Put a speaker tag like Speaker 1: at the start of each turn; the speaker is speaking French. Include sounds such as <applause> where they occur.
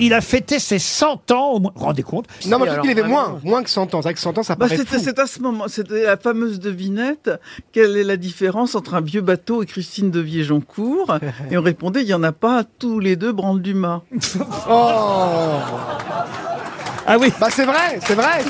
Speaker 1: Il a fêté ses 100 ans, au moins. rendez compte
Speaker 2: Non, mais je trouve qu'il avait moins, moins que 100 ans. C'est vrai que 100 ans, ça
Speaker 3: Bah,
Speaker 2: paraît
Speaker 3: c'était c'est à ce moment, c'était la fameuse devinette. Quelle est la différence entre un vieux bateau et Christine de Viejoncourt <laughs> Et on répondait, il n'y en a pas. Tous les deux branlent du mât.
Speaker 2: Oh
Speaker 1: Ah oui
Speaker 2: Bah c'est vrai, c'est vrai.